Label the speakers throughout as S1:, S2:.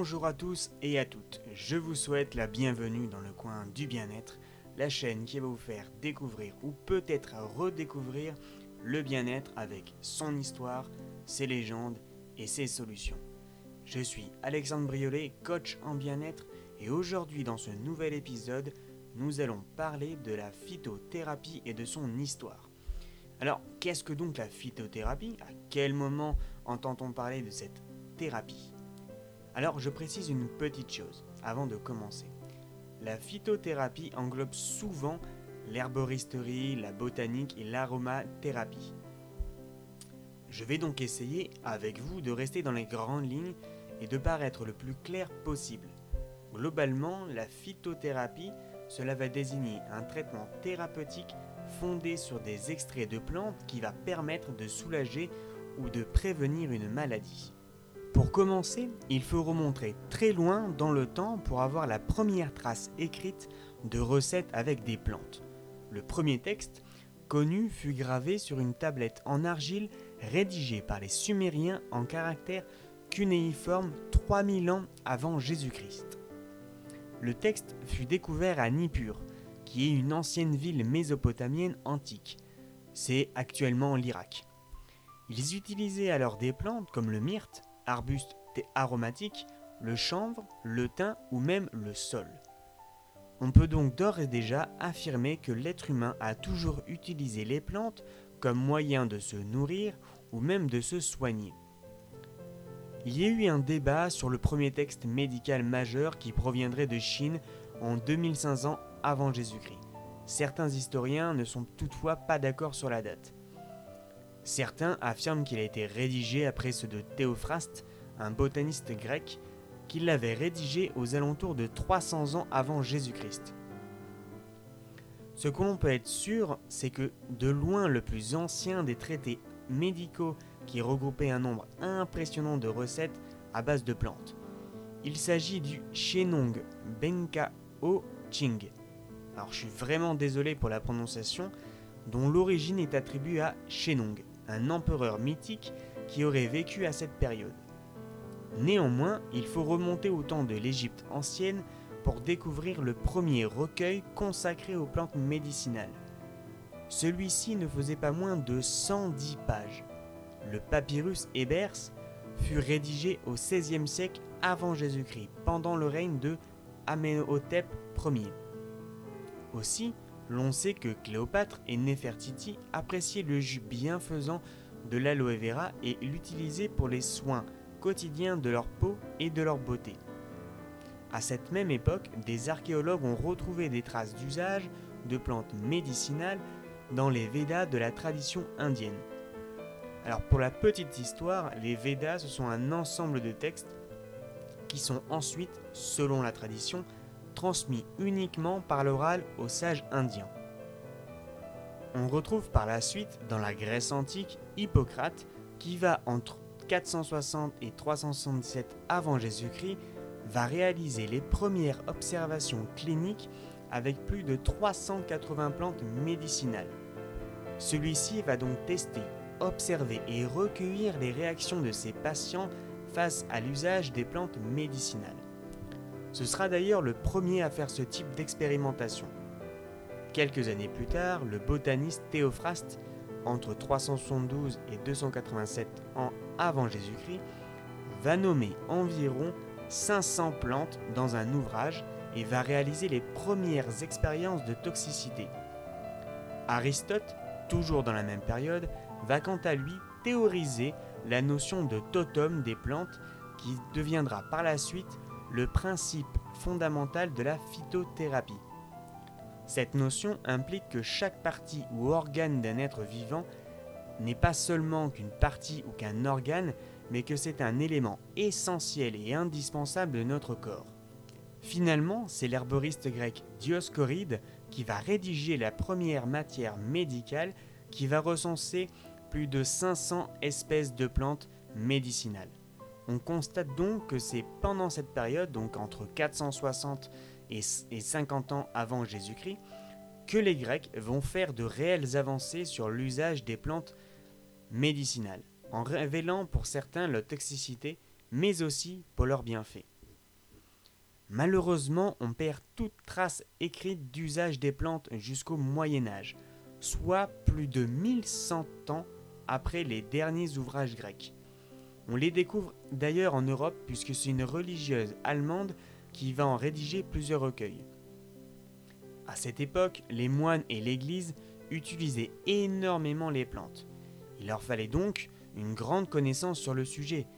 S1: Bonjour à tous et à toutes, je vous souhaite la bienvenue dans le coin du bien-être, la chaîne qui va vous faire découvrir ou peut-être redécouvrir le bien-être avec son histoire, ses légendes et ses solutions. Je suis Alexandre Briolet, coach en bien-être et aujourd'hui dans ce nouvel épisode, nous allons parler de la phytothérapie et de son histoire. Alors, qu'est-ce que donc la phytothérapie? À quel moment entend-on parler de cette thérapie? Alors je précise une petite chose avant de commencer. La phytothérapie englobe souvent l'herboristerie, la botanique et l'aromathérapie. Je vais donc essayer avec vous de rester dans les grandes lignes et de paraître le plus clair possible. Globalement, la phytothérapie, cela va désigner un traitement thérapeutique fondé sur des extraits de plantes qui va permettre de soulager ou de prévenir une maladie. Pour commencer, il faut remonter très loin dans le temps pour avoir la première trace écrite de recettes avec des plantes. Le premier texte connu fut gravé sur une tablette en argile rédigée par les Sumériens en caractère cunéiforme 3000 ans avant Jésus-Christ. Le texte fut découvert à Nippur, qui est une ancienne ville mésopotamienne antique. C'est actuellement l'Irak. Ils utilisaient alors des plantes comme le myrte, arbustes aromatiques, le chanvre, le thym ou même le sol. On peut donc d'ores et déjà affirmer que l'être humain a toujours utilisé les plantes comme moyen de se nourrir ou même de se soigner. Il y a eu un débat sur le premier texte médical majeur qui proviendrait de Chine en 2500 avant Jésus-Christ. Certains historiens ne sont toutefois pas d'accord sur la date. Certains affirment qu'il a été rédigé après ceux de Théophraste, un botaniste grec, qui l'avait rédigé aux alentours de 300 ans avant Jésus-Christ. Ce que l'on peut être sûr, c'est que de loin le plus ancien des traités médicaux qui regroupait un nombre impressionnant de recettes à base de plantes. Il s'agit du Shenong Benkao Ching. Alors je suis vraiment désolé pour la prononciation, dont l'origine est attribuée à Shenong un empereur mythique qui aurait vécu à cette période. Néanmoins, il faut remonter au temps de l'Égypte ancienne pour découvrir le premier recueil consacré aux plantes médicinales. Celui-ci ne faisait pas moins de 110 pages. Le papyrus Ebers fut rédigé au XVIe siècle avant Jésus-Christ, pendant le règne de Amenhotep Ier. Aussi, l'on sait que Cléopâtre et Néfertiti appréciaient le jus bienfaisant de l'aloe vera et l'utilisaient pour les soins quotidiens de leur peau et de leur beauté. À cette même époque, des archéologues ont retrouvé des traces d'usage de plantes médicinales dans les Védas de la tradition indienne. Alors pour la petite histoire, les Védas ce sont un ensemble de textes qui sont ensuite, selon la tradition, transmis uniquement par l'oral aux sages indiens. On retrouve par la suite, dans la Grèce antique, Hippocrate, qui va entre 460 et 377 avant Jésus-Christ, va réaliser les premières observations cliniques avec plus de 380 plantes médicinales. Celui-ci va donc tester, observer et recueillir les réactions de ses patients face à l'usage des plantes médicinales. Ce sera d'ailleurs le premier à faire ce type d'expérimentation. Quelques années plus tard, le botaniste Théophraste, entre 372 et 287 ans avant Jésus-Christ, va nommer environ 500 plantes dans un ouvrage et va réaliser les premières expériences de toxicité. Aristote, toujours dans la même période, va quant à lui théoriser la notion de totem des plantes qui deviendra par la suite le principe fondamental de la phytothérapie. Cette notion implique que chaque partie ou organe d'un être vivant n'est pas seulement qu'une partie ou qu'un organe, mais que c'est un élément essentiel et indispensable de notre corps. Finalement, c'est l'herboriste grec Dioscoride qui va rédiger la première matière médicale qui va recenser plus de 500 espèces de plantes médicinales. On constate donc que c'est pendant cette période, donc entre 460 et 50 ans avant Jésus-Christ, que les Grecs vont faire de réelles avancées sur l'usage des plantes médicinales, en révélant pour certains leur toxicité, mais aussi pour leurs bienfaits. Malheureusement, on perd toute trace écrite d'usage des plantes jusqu'au Moyen Âge, soit plus de 1100 ans après les derniers ouvrages grecs. On les découvre d'ailleurs en Europe puisque c'est une religieuse allemande qui va en rédiger plusieurs recueils. À cette époque, les moines et l'Église utilisaient énormément les plantes. Il leur fallait donc une grande connaissance sur le sujet.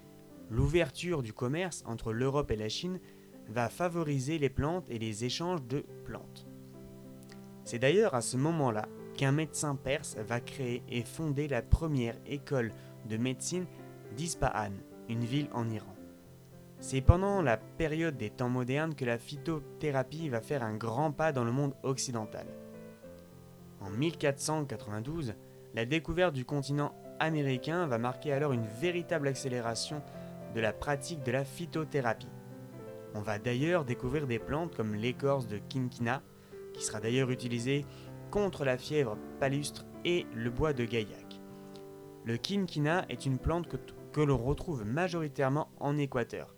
S1: L'ouverture du commerce entre l'Europe et la Chine va favoriser les plantes et les échanges de plantes. C'est d'ailleurs à ce moment-là qu'un médecin perse va créer et fonder la première école de médecine d'Ispahan, une ville en Iran. C'est pendant la période des temps modernes que la phytothérapie va faire un grand pas dans le monde occidental. En 1492, la découverte du continent américain va marquer alors une véritable accélération de la pratique de la phytothérapie. On va d'ailleurs découvrir des plantes comme l'écorce de quinquina, qui sera d'ailleurs utilisée contre la fièvre palustre et le bois de gaillac. Le quinquina est une plante que, que l'on retrouve majoritairement en Équateur,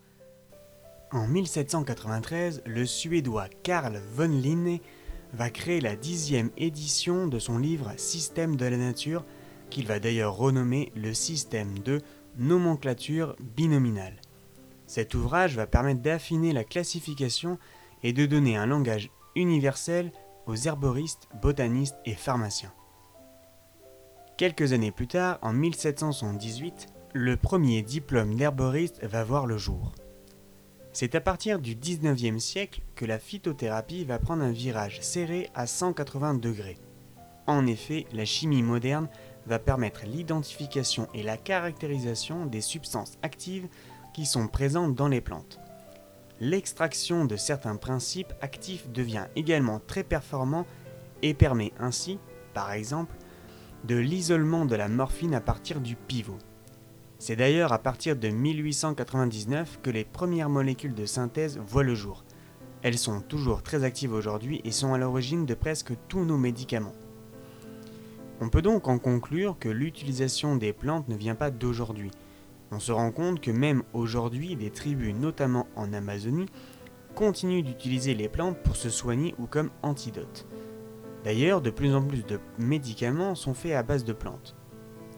S1: en 1793, le Suédois Carl von Linné va créer la dixième édition de son livre Système de la nature, qu'il va d'ailleurs renommer le système de nomenclature binominale. Cet ouvrage va permettre d'affiner la classification et de donner un langage universel aux herboristes, botanistes et pharmaciens. Quelques années plus tard, en 1778, le premier diplôme d'herboriste va voir le jour. C'est à partir du 19e siècle que la phytothérapie va prendre un virage serré à 180 degrés. En effet, la chimie moderne va permettre l'identification et la caractérisation des substances actives qui sont présentes dans les plantes. L'extraction de certains principes actifs devient également très performant et permet ainsi, par exemple, de l'isolement de la morphine à partir du pivot. C'est d'ailleurs à partir de 1899 que les premières molécules de synthèse voient le jour. Elles sont toujours très actives aujourd'hui et sont à l'origine de presque tous nos médicaments. On peut donc en conclure que l'utilisation des plantes ne vient pas d'aujourd'hui. On se rend compte que même aujourd'hui, des tribus, notamment en Amazonie, continuent d'utiliser les plantes pour se soigner ou comme antidote. D'ailleurs, de plus en plus de médicaments sont faits à base de plantes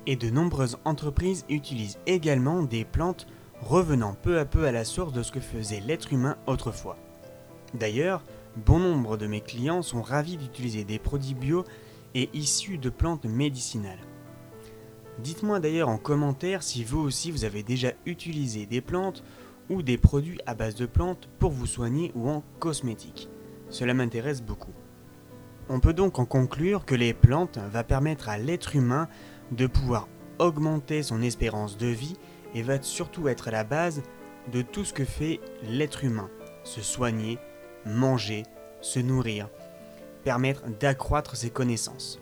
S1: et de nombreuses entreprises utilisent également des plantes revenant peu à peu à la source de ce que faisait l'être humain autrefois. D'ailleurs, bon nombre de mes clients sont ravis d'utiliser des produits bio et issus de plantes médicinales. Dites-moi d'ailleurs en commentaire si vous aussi vous avez déjà utilisé des plantes ou des produits à base de plantes pour vous soigner ou en cosmétique. Cela m'intéresse beaucoup. On peut donc en conclure que les plantes vont permettre à l'être humain de pouvoir augmenter son espérance de vie et va surtout être la base de tout ce que fait l'être humain. Se soigner, manger, se nourrir, permettre d'accroître ses connaissances.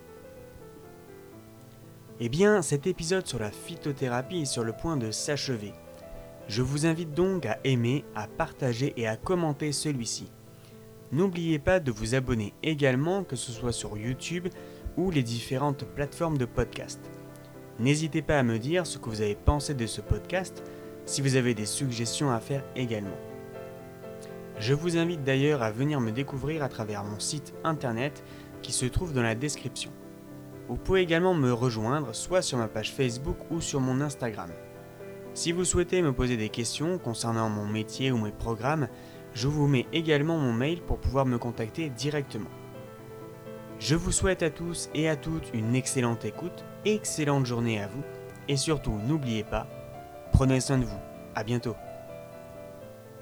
S1: Eh bien, cet épisode sur la phytothérapie est sur le point de s'achever. Je vous invite donc à aimer, à partager et à commenter celui-ci. N'oubliez pas de vous abonner également, que ce soit sur YouTube ou les différentes plateformes de podcast. N'hésitez pas à me dire ce que vous avez pensé de ce podcast, si vous avez des suggestions à faire également. Je vous invite d'ailleurs à venir me découvrir à travers mon site internet qui se trouve dans la description. Vous pouvez également me rejoindre soit sur ma page Facebook ou sur mon Instagram. Si vous souhaitez me poser des questions concernant mon métier ou mes programmes, je vous mets également mon mail pour pouvoir me contacter directement. Je vous souhaite à tous et à toutes une excellente écoute, excellente journée à vous, et surtout n'oubliez pas, prenez soin de vous. À bientôt.